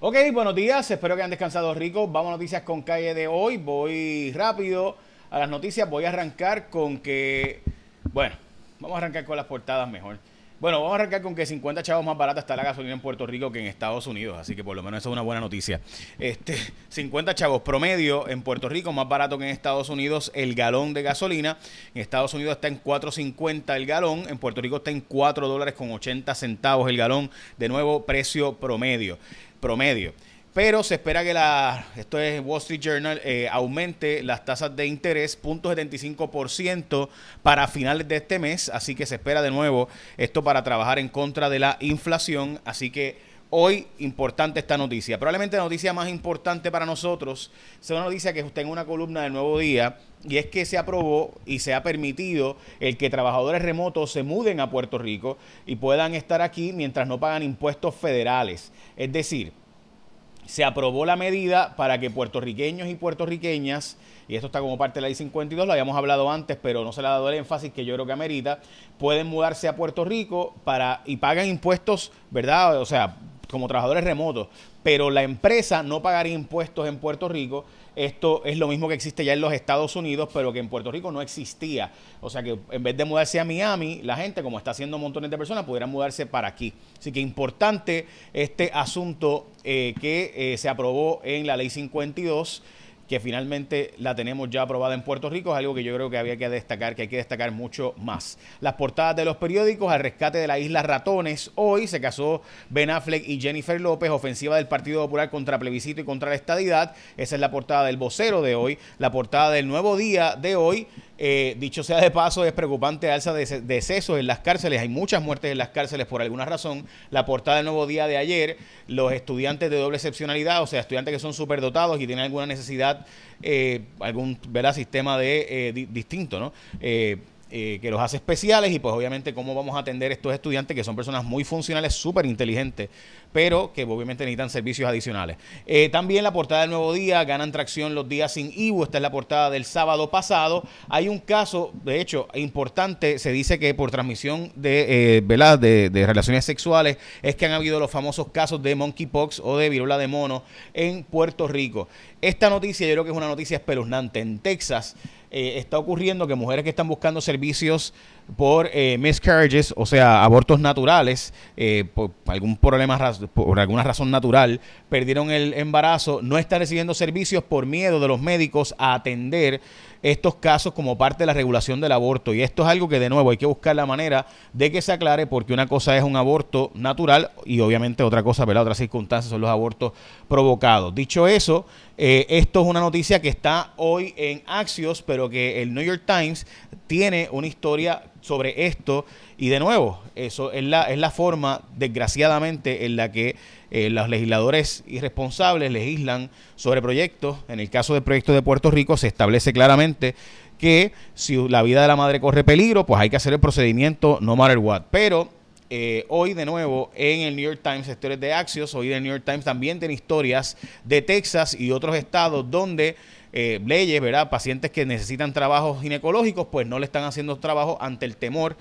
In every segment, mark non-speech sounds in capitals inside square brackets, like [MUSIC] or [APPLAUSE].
Ok, buenos días, espero que hayan descansado ricos. Vamos a noticias con calle de hoy. Voy rápido a las noticias. Voy a arrancar con que, bueno, vamos a arrancar con las portadas mejor. Bueno, vamos a arrancar con que 50 chavos más barata está la gasolina en Puerto Rico que en Estados Unidos, así que por lo menos eso es una buena noticia. Este, [LAUGHS] 50 chavos promedio en Puerto Rico más barato que en Estados Unidos el galón de gasolina. En Estados Unidos está en 4.50 el galón, en Puerto Rico está en 4 dólares con 80 centavos el galón, de nuevo precio promedio. Promedio pero se espera que la, esto es Wall Street Journal, eh, aumente las tasas de interés 0.75% para finales de este mes, así que se espera de nuevo esto para trabajar en contra de la inflación, así que hoy importante esta noticia. Probablemente la noticia más importante para nosotros sea una noticia que está en una columna del Nuevo Día y es que se aprobó y se ha permitido el que trabajadores remotos se muden a Puerto Rico y puedan estar aquí mientras no pagan impuestos federales. Es decir, se aprobó la medida para que puertorriqueños y puertorriqueñas, y esto está como parte de la ley 52, lo habíamos hablado antes, pero no se le ha dado el énfasis que yo creo que amerita, pueden mudarse a Puerto Rico para y pagan impuestos, ¿verdad? O sea, como trabajadores remotos, pero la empresa no pagaría impuestos en Puerto Rico esto es lo mismo que existe ya en los Estados Unidos, pero que en Puerto Rico no existía. O sea que en vez de mudarse a Miami, la gente, como está haciendo montones de personas, pudieran mudarse para aquí. Así que importante este asunto eh, que eh, se aprobó en la ley 52 que finalmente la tenemos ya aprobada en Puerto Rico, es algo que yo creo que había que destacar, que hay que destacar mucho más. Las portadas de los periódicos, al rescate de la isla Ratones, hoy se casó Ben Affleck y Jennifer López, ofensiva del Partido Popular contra plebiscito y contra la estadidad, esa es la portada del vocero de hoy, la portada del nuevo día de hoy, eh, dicho sea de paso, es preocupante alza de decesos en las cárceles. Hay muchas muertes en las cárceles por alguna razón. La portada del nuevo día de ayer, los estudiantes de doble excepcionalidad, o sea, estudiantes que son superdotados y tienen alguna necesidad, eh, algún ¿verdad? sistema de eh, distinto, ¿no? Eh, que los hace especiales y pues obviamente cómo vamos a atender estos estudiantes que son personas muy funcionales, súper inteligentes, pero que obviamente necesitan servicios adicionales. Eh, también la portada del Nuevo Día, ganan tracción los días sin IBU, esta es la portada del sábado pasado. Hay un caso, de hecho, importante, se dice que por transmisión de, eh, de, de relaciones sexuales es que han habido los famosos casos de monkeypox o de viruela de mono en Puerto Rico. Esta noticia yo creo que es una noticia espeluznante. En Texas eh, está ocurriendo que mujeres que están buscando servicios por eh, miscarriages, o sea, abortos naturales, eh, por algún problema, por alguna razón natural, perdieron el embarazo, no están recibiendo servicios por miedo de los médicos a atender estos casos como parte de la regulación del aborto. Y esto es algo que de nuevo hay que buscar la manera de que se aclare porque una cosa es un aborto natural y obviamente otra cosa, ¿verdad? Otras circunstancias son los abortos provocados. Dicho eso, eh, esto es una noticia que está hoy en Axios, pero que el New York Times tiene una historia sobre esto y de nuevo, eso es la, es la forma, desgraciadamente, en la que eh, los legisladores irresponsables legislan sobre proyectos. En el caso del proyecto de Puerto Rico se establece claramente que si la vida de la madre corre peligro, pues hay que hacer el procedimiento no matter what. Pero eh, hoy de nuevo en el New York Times, historias de Axios, hoy el New York Times también tiene historias de Texas y otros estados donde eh, leyes, ¿verdad? Pacientes que necesitan trabajos ginecológicos, pues no le están haciendo trabajo ante el temor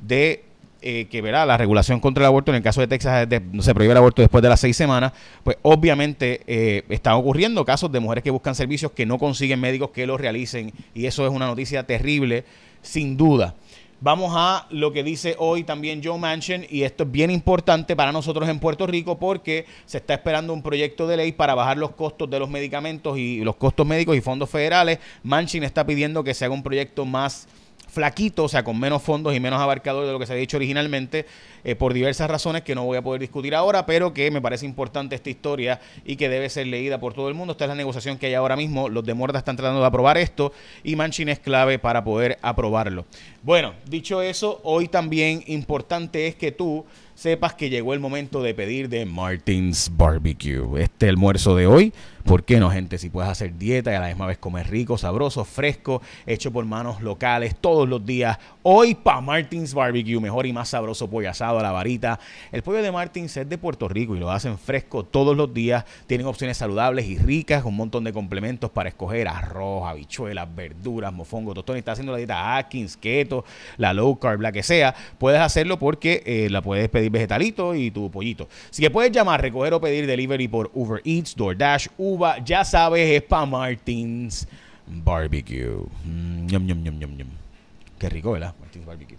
de eh, que verá la regulación contra el aborto en el caso de Texas no se prohíbe el aborto después de las seis semanas, pues obviamente eh, están ocurriendo casos de mujeres que buscan servicios que no consiguen médicos que los realicen y eso es una noticia terrible, sin duda. Vamos a lo que dice hoy también Joe Manchin y esto es bien importante para nosotros en Puerto Rico porque se está esperando un proyecto de ley para bajar los costos de los medicamentos y los costos médicos y fondos federales. Manchin está pidiendo que se haga un proyecto más flaquito, o sea, con menos fondos y menos abarcador de lo que se había dicho originalmente, eh, por diversas razones que no voy a poder discutir ahora, pero que me parece importante esta historia y que debe ser leída por todo el mundo. Esta es la negociación que hay ahora mismo. Los de Morda están tratando de aprobar esto y Manchin es clave para poder aprobarlo. Bueno, dicho eso, hoy también importante es que tú sepas que llegó el momento de pedir de Martins Barbecue. Este almuerzo de hoy ¿por qué no, gente? Si puedes hacer dieta y a la misma vez comer rico, sabroso, fresco, hecho por manos locales todos los días. Hoy pa Martins Barbecue, mejor y más sabroso pollo asado a la varita. El pollo de Martins es de Puerto Rico y lo hacen fresco todos los días. Tienen opciones saludables y ricas, un montón de complementos para escoger arroz, habichuelas, verduras, mofongo, tostón. Y está haciendo la dieta Atkins, keto, la low carb, la que sea. Puedes hacerlo porque eh, la puedes pedir vegetalito y tu pollito. Si que puedes llamar, recoger o pedir delivery por Uber Eats, DoorDash, Uva, ya sabes, es para Martins Barbecue. Mm, Qué rico, ¿verdad? Martins Barbecue.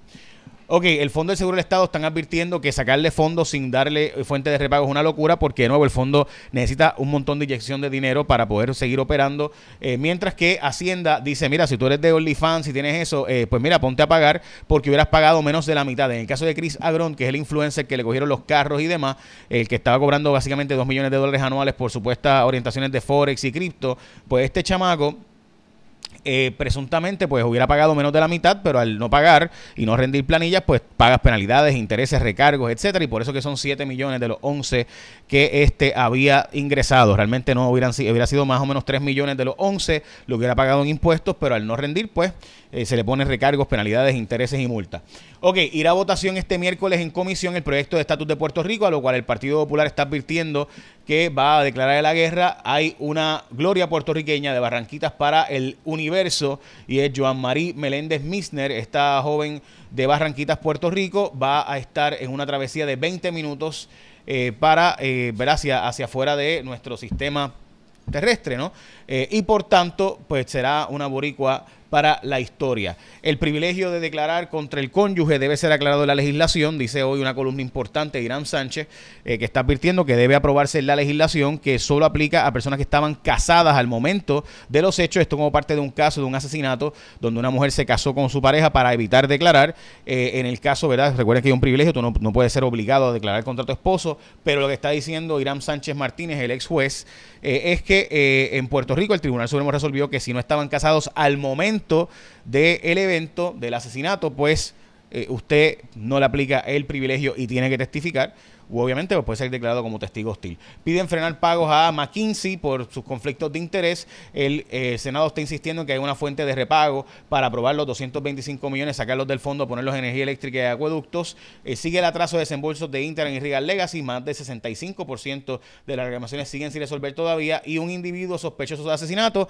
Ok, el Fondo del Seguro del Estado están advirtiendo que sacarle fondos sin darle fuente de repago es una locura porque de nuevo el fondo necesita un montón de inyección de dinero para poder seguir operando. Eh, mientras que Hacienda dice, mira, si tú eres de OnlyFans, si tienes eso, eh, pues mira, ponte a pagar porque hubieras pagado menos de la mitad. En el caso de Chris Agron, que es el influencer que le cogieron los carros y demás, el que estaba cobrando básicamente 2 millones de dólares anuales por supuestas orientaciones de Forex y cripto, pues este chamaco eh, presuntamente pues hubiera pagado menos de la mitad, pero al no pagar y no rendir planillas, pues pagas penalidades, intereses, recargos, etcétera, y por eso que son 7 millones de los 11 que este había ingresado. Realmente no hubieran hubiera sido más o menos 3 millones de los 11 lo hubiera pagado en impuestos, pero al no rendir, pues eh, se le ponen recargos, penalidades, intereses y multas. Ok, irá a votación este miércoles en comisión el proyecto de estatus de Puerto Rico, a lo cual el Partido Popular está advirtiendo que va a declarar la guerra. Hay una gloria puertorriqueña de Barranquitas para el universo y es Joan Marie Meléndez Misner, esta joven de Barranquitas, Puerto Rico, va a estar en una travesía de 20 minutos eh, para eh, ver hacia, hacia afuera de nuestro sistema terrestre, ¿no? Eh, y por tanto, pues será una boricua para la historia. El privilegio de declarar contra el cónyuge debe ser aclarado en la legislación, dice hoy una columna importante de Irán Sánchez, eh, que está advirtiendo que debe aprobarse la legislación que solo aplica a personas que estaban casadas al momento de los hechos. Esto como parte de un caso de un asesinato donde una mujer se casó con su pareja para evitar declarar. Eh, en el caso, ¿verdad? Recuerden que hay un privilegio, tú no, no puedes ser obligado a declarar contra tu esposo, pero lo que está diciendo Irán Sánchez Martínez, el ex juez, eh, es que en Puerto Rico el Tribunal Supremo resolvió que si no estaban casados al momento del evento, del asesinato, pues eh, usted no le aplica el privilegio y tiene que testificar o obviamente pues, puede ser declarado como testigo hostil. Piden frenar pagos a McKinsey por sus conflictos de interés. El eh, Senado está insistiendo en que hay una fuente de repago para aprobar los 225 millones, sacarlos del fondo, ponerlos en energía eléctrica y acueductos. Eh, sigue el atraso de desembolsos de Inter y Regal Legacy, más del 65% de las reclamaciones siguen sin resolver todavía y un individuo sospechoso de asesinato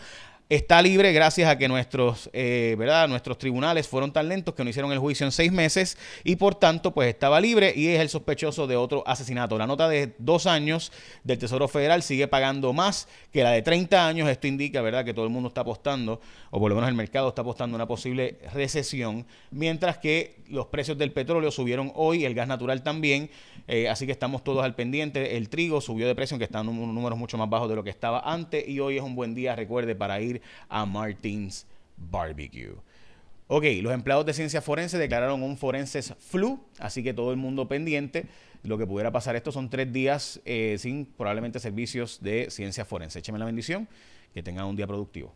está libre gracias a que nuestros, eh, ¿verdad? nuestros tribunales fueron tan lentos que no hicieron el juicio en seis meses y por tanto pues estaba libre y es el sospechoso de otro asesinato. La nota de dos años del Tesoro Federal sigue pagando más que la de 30 años. Esto indica ¿verdad? que todo el mundo está apostando, o por lo menos el mercado está apostando una posible recesión, mientras que los precios del petróleo subieron hoy, el gas natural también, eh, así que estamos todos al pendiente. El trigo subió de precio, aunque está en un números mucho más bajos de lo que estaba antes y hoy es un buen día, recuerde, para a Martins Barbecue. Ok, los empleados de ciencia forense declararon un forenses flu, así que todo el mundo pendiente. Lo que pudiera pasar esto son tres días eh, sin probablemente servicios de ciencia forense. Écheme la bendición, que tengan un día productivo.